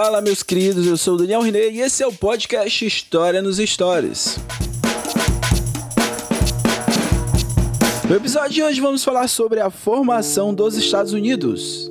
Fala, meus queridos, eu sou o Daniel René e esse é o podcast História nos Stories. No episódio de hoje vamos falar sobre a formação dos Estados Unidos.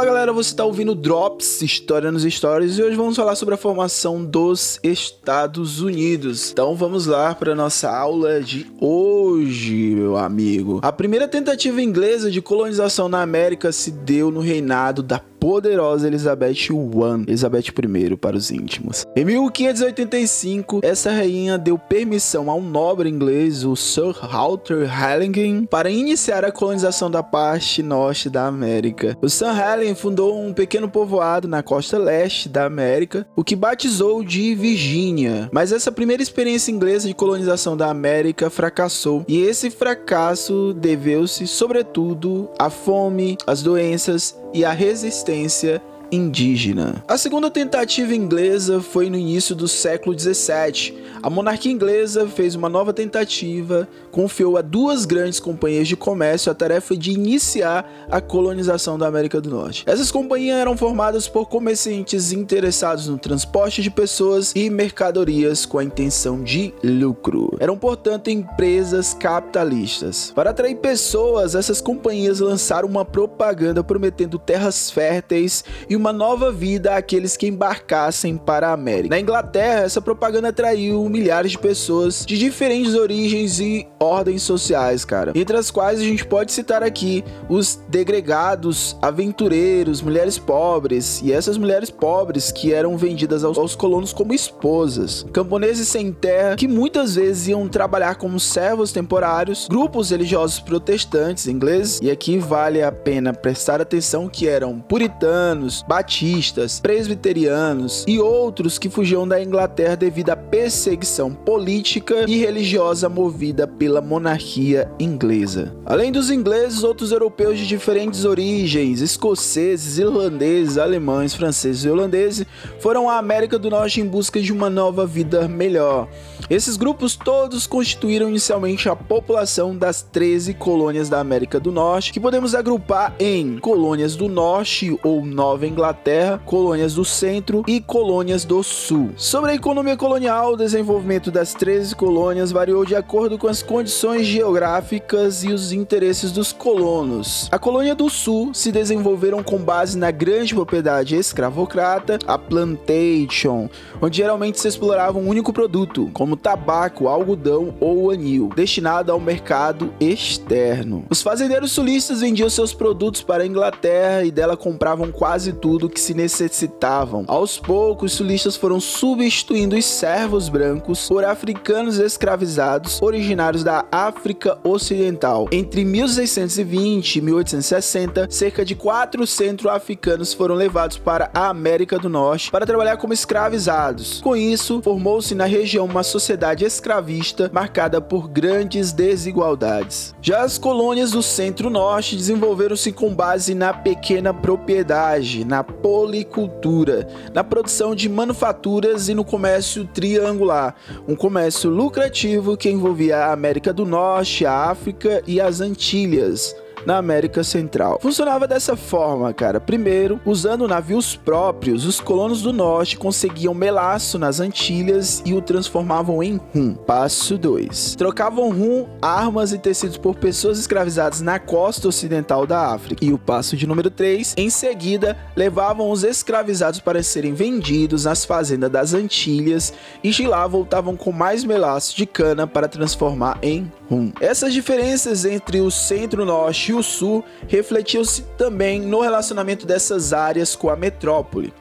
Fala galera, você está ouvindo Drops, História nos Stories, e hoje vamos falar sobre a formação dos Estados Unidos. Então vamos lá para nossa aula de hoje, meu amigo. A primeira tentativa inglesa de colonização na América se deu no reinado da poderosa Elizabeth I, Elizabeth I para os íntimos. Em 1585, essa rainha deu permissão a um nobre inglês, o Sir Walter Hallingen, para iniciar a colonização da parte norte da América. O Sir Hallingen fundou um pequeno povoado na costa leste da América, o que batizou de Virgínia. Mas essa primeira experiência inglesa de colonização da América fracassou, e esse fracasso deveu-se sobretudo à fome, às doenças e à resistência indígena. A segunda tentativa inglesa foi no início do século 17. A monarquia inglesa fez uma nova tentativa, confiou a duas grandes companhias de comércio a tarefa de iniciar a colonização da América do Norte. Essas companhias eram formadas por comerciantes interessados no transporte de pessoas e mercadorias com a intenção de lucro. Eram, portanto, empresas capitalistas. Para atrair pessoas, essas companhias lançaram uma propaganda prometendo terras férteis e uma nova vida àqueles que embarcassem para a América. Na Inglaterra, essa propaganda atraiu milhares de pessoas de diferentes origens e ordens sociais, cara. Entre as quais a gente pode citar aqui os degregados, aventureiros, mulheres pobres e essas mulheres pobres que eram vendidas aos, aos colonos como esposas, camponeses sem terra que muitas vezes iam trabalhar como servos temporários, grupos religiosos protestantes ingleses e aqui vale a pena prestar atenção que eram puritanos, batistas, presbiterianos e outros que fugiam da Inglaterra devido à perseguição política e religiosa movida pela monarquia inglesa. Além dos ingleses, outros europeus de diferentes origens, escoceses, irlandeses, alemães, franceses e holandeses, foram à América do Norte em busca de uma nova vida melhor. Esses grupos todos constituíram inicialmente a população das 13 colônias da América do Norte, que podemos agrupar em colônias do Norte ou Nova Inglaterra, colônias do Centro e colônias do Sul. Sobre a economia colonial, o desenvolvimento das 13 colônias variou de acordo com as condições geográficas e os interesses dos colonos. A colônia do Sul se desenvolveram com base na grande propriedade escravocrata, a plantation, onde geralmente se explorava um único produto, como tabaco, algodão ou anil, destinado ao mercado externo. Os fazendeiros sulistas vendiam seus produtos para a Inglaterra e dela compravam quase tudo que se necessitavam. Aos poucos, os sulistas foram substituindo os servos brancos por africanos escravizados originários da África Ocidental. Entre 1620 e 1860, cerca de 400 africanos foram levados para a América do Norte para trabalhar como escravizados. Com isso, formou-se na região uma sociedade escravista marcada por grandes desigualdades. Já as colônias do Centro-Norte desenvolveram-se com base na pequena propriedade, na policultura, na produção de manufaturas e no comércio triangular, um comércio lucrativo que envolvia a América do Norte, a África e as Antilhas na América Central. Funcionava dessa forma, cara. Primeiro, usando navios próprios, os colonos do norte conseguiam melaço nas Antilhas e o transformavam em rum. Passo 2. Trocavam rum, armas e tecidos por pessoas escravizadas na costa ocidental da África. E o passo de número 3, em seguida, levavam os escravizados para serem vendidos nas fazendas das Antilhas e de lá voltavam com mais melaço de cana para transformar em Essas diferenças entre o centro-norte e o sul refletiu-se também no relacionamento dessas áreas com a metrópole.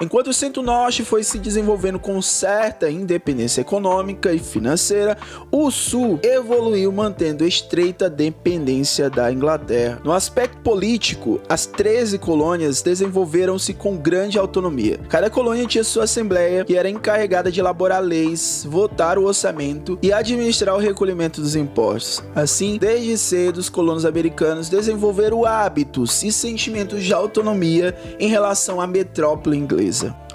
Enquanto o Centro-Norte foi se desenvolvendo com certa independência econômica e financeira, o Sul evoluiu mantendo estreita dependência da Inglaterra. No aspecto político, as 13 colônias desenvolveram-se com grande autonomia. Cada colônia tinha sua assembleia, que era encarregada de elaborar leis, votar o orçamento e administrar o recolhimento dos impostos. Assim, desde cedo, os colonos americanos desenvolveram hábitos e sentimentos de autonomia em relação à metrópole inglesa.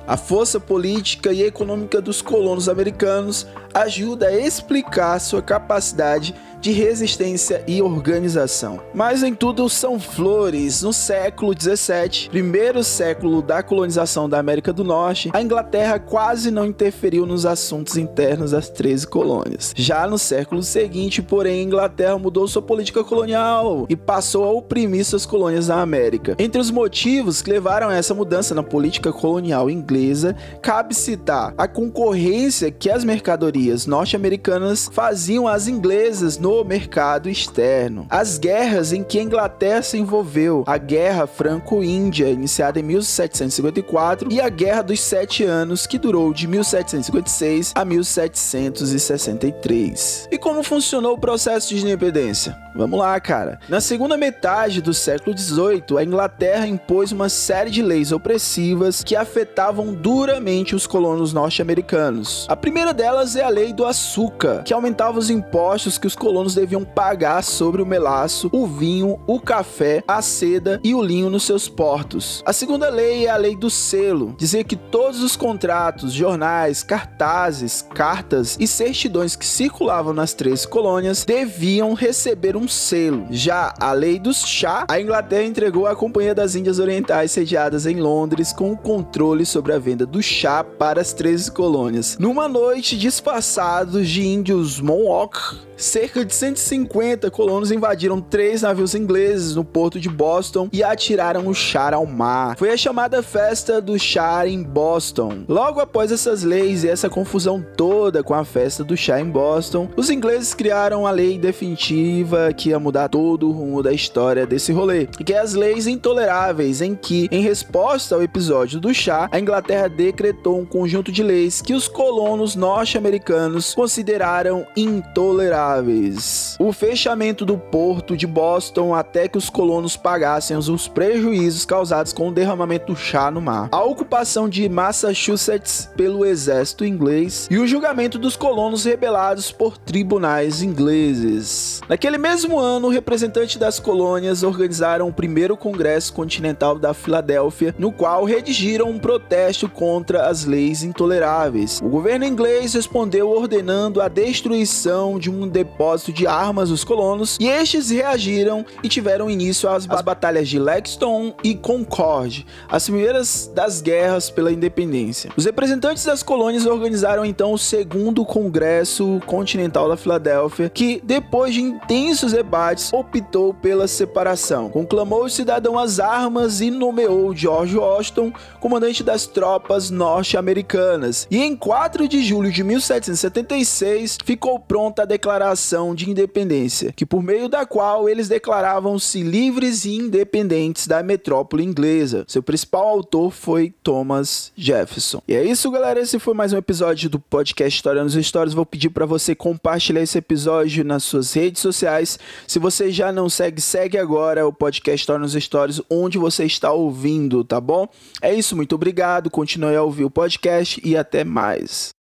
A força política e econômica dos colonos americanos ajuda a explicar sua capacidade de resistência e organização. Mas em tudo são flores. No século 17, primeiro século da colonização da América do Norte, a Inglaterra quase não interferiu nos assuntos internos das 13 colônias. Já no século seguinte, porém, a Inglaterra mudou sua política colonial e passou a oprimir suas colônias na América. Entre os motivos que levaram a essa mudança na política colonial inglesa, cabe citar a concorrência que as mercadorias norte-americanas faziam às inglesas no mercado externo. As guerras em que a Inglaterra se envolveu, a Guerra Franco-Índia, iniciada em 1754, e a Guerra dos Sete Anos, que durou de 1756 a 1763. E como funcionou o processo de independência? Vamos lá, cara. Na segunda metade do século XVIII, a Inglaterra impôs uma série de leis opressivas que afetavam duramente os colonos norte-americanos. A primeira delas é a Lei do Açúcar, que aumentava os impostos que os colonos deviam pagar sobre o melaço, o vinho, o café, a seda e o linho nos seus portos. A segunda lei é a Lei do Selo, dizia que todos os contratos, jornais, cartazes, cartas e certidões que circulavam nas três colônias deviam receber um selo. Já a Lei dos Chá, a Inglaterra entregou à Companhia das Índias Orientais sediadas em Londres com o controle sobre a venda do chá para as 13 colônias. Numa noite, disfarçados de índios Mohawk, cerca de 150 colonos invadiram três navios ingleses no porto de Boston e atiraram o chá ao mar. Foi a chamada Festa do Chá em Boston. Logo após essas leis e essa confusão toda com a festa do chá em Boston, os ingleses criaram a lei definitiva que ia mudar todo o rumo da história desse rolê, que é as leis intoleráveis, em que, em resposta ao episódio do chá, a Inglaterra decretou um conjunto de leis que os colonos norte-americanos consideraram intoleráveis. O fechamento do porto de Boston até que os colonos pagassem os prejuízos causados com o derramamento do chá no mar. A ocupação de Massachusetts pelo exército inglês e o julgamento dos colonos rebelados por tribunais ingleses. Naquele mesmo ano, representantes das colônias organizaram o primeiro Congresso Continental da Filadélfia, no qual redigiram um protesto contra as leis intoleráveis. O governo inglês respondeu ordenando a destruição de um depósito de armas dos colonos e estes reagiram e tiveram início às, batalhas de Lexington e Concord, as primeiras das guerras pela independência. Os representantes das colônias organizaram então o segundo Congresso Continental da Filadélfia, que depois de intensos debates optou pela separação. Conclamou os cidadãos às armas e nomeou George Washington comandante das tropas norte-americanas. E em 4 de julho de 1776 ficou pronta a declaração de independência, que por meio da qual eles declaravam-se livres e independentes da metrópole inglesa. Seu principal autor foi Thomas Jefferson. E é isso, galera. Esse foi mais um episódio do podcast História nos Histórias. Vou pedir para você compartilhar esse episódio nas suas redes sociais. Se você já não segue, segue agora o podcast História nos Stories, onde você está ouvindo, tá bom? É isso, muito obrigado. Continue a ouvir o podcast e até mais.